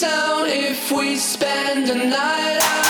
town if we spend the night out.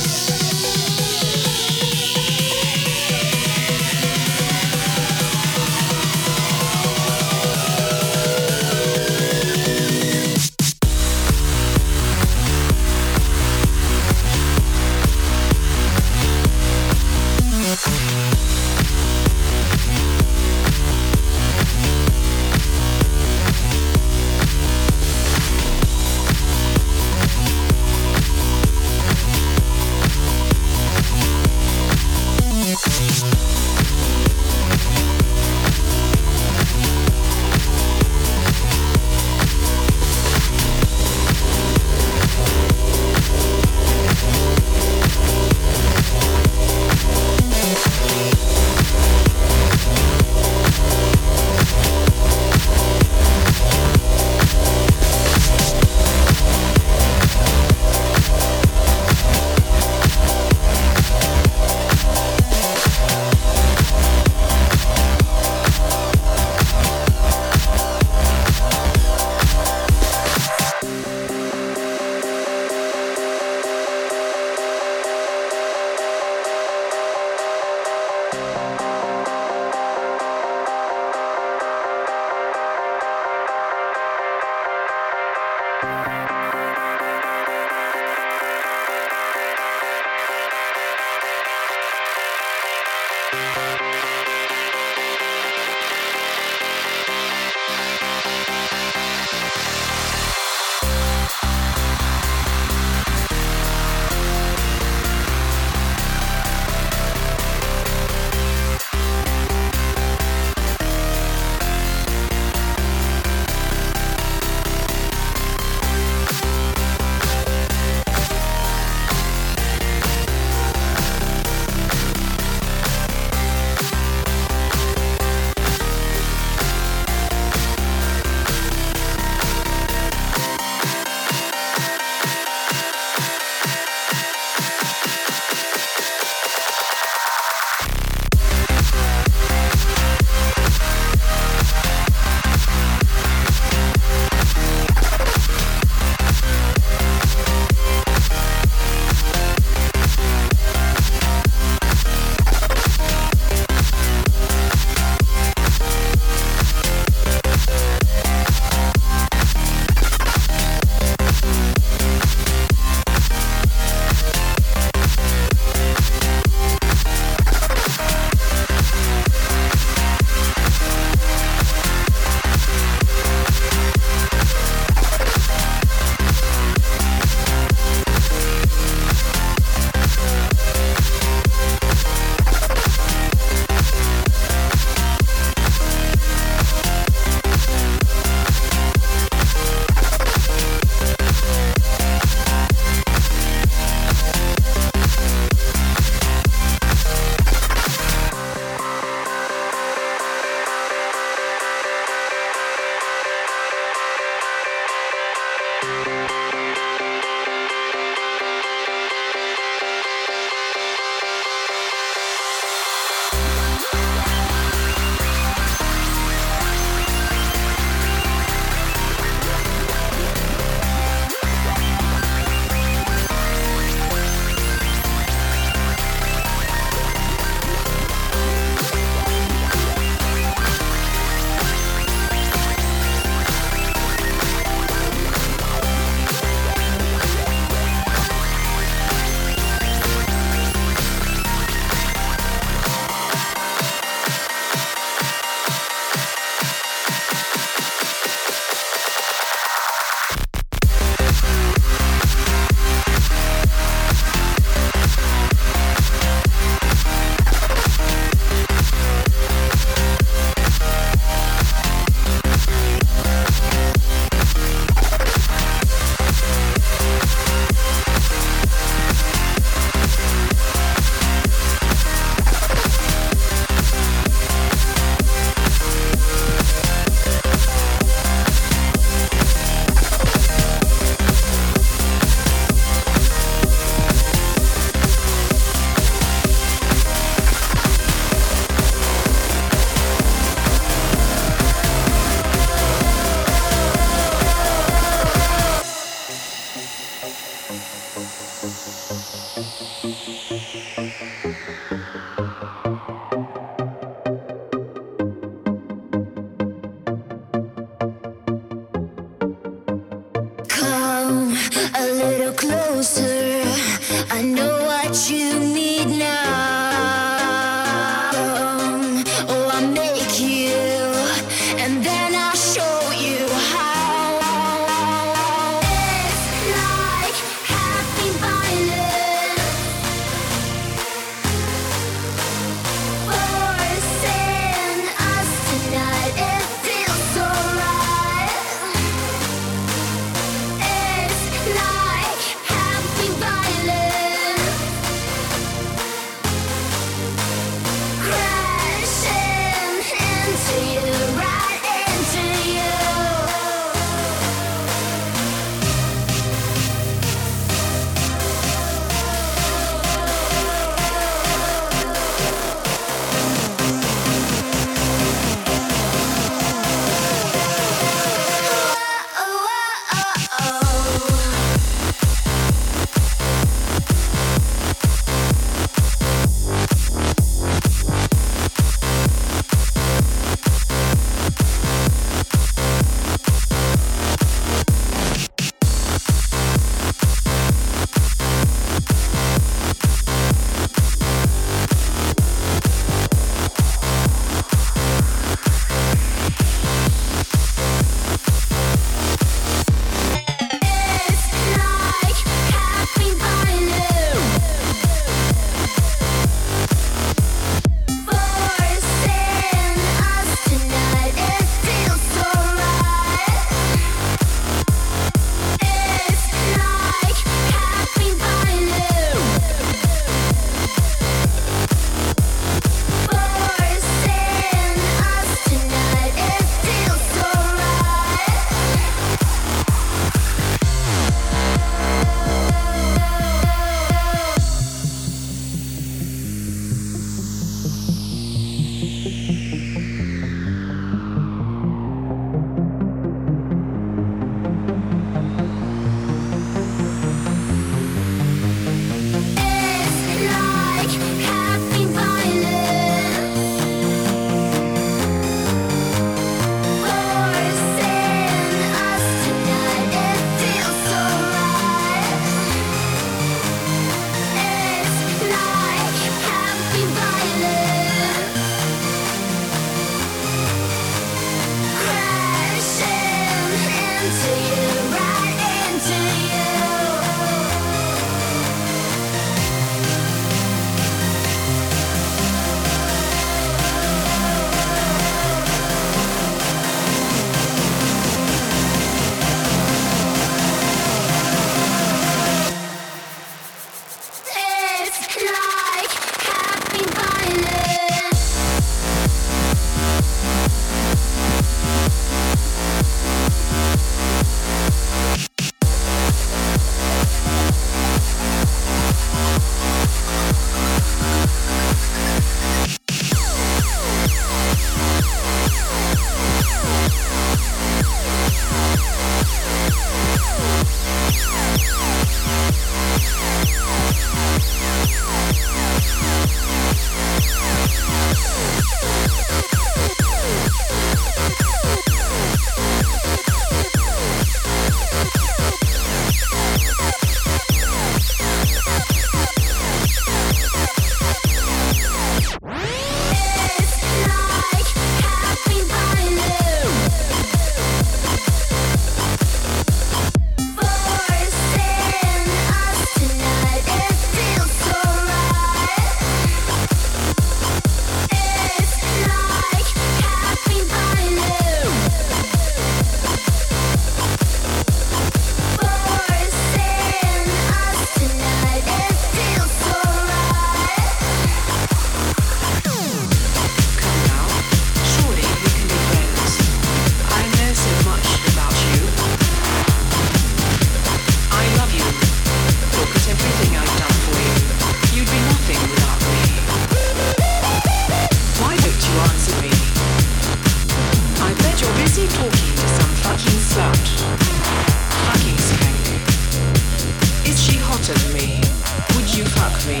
Me?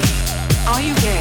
Are you gay?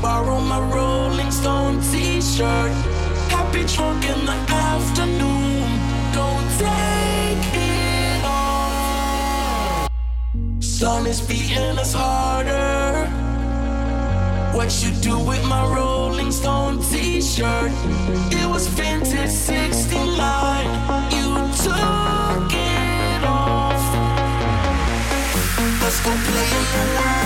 Borrow my Rolling Stone t-shirt. Happy drunk in the afternoon. Don't take it off. Sun is beating us harder. What you do with my Rolling Stone t-shirt? It was vintage 69. You took it off. Let's go play in the.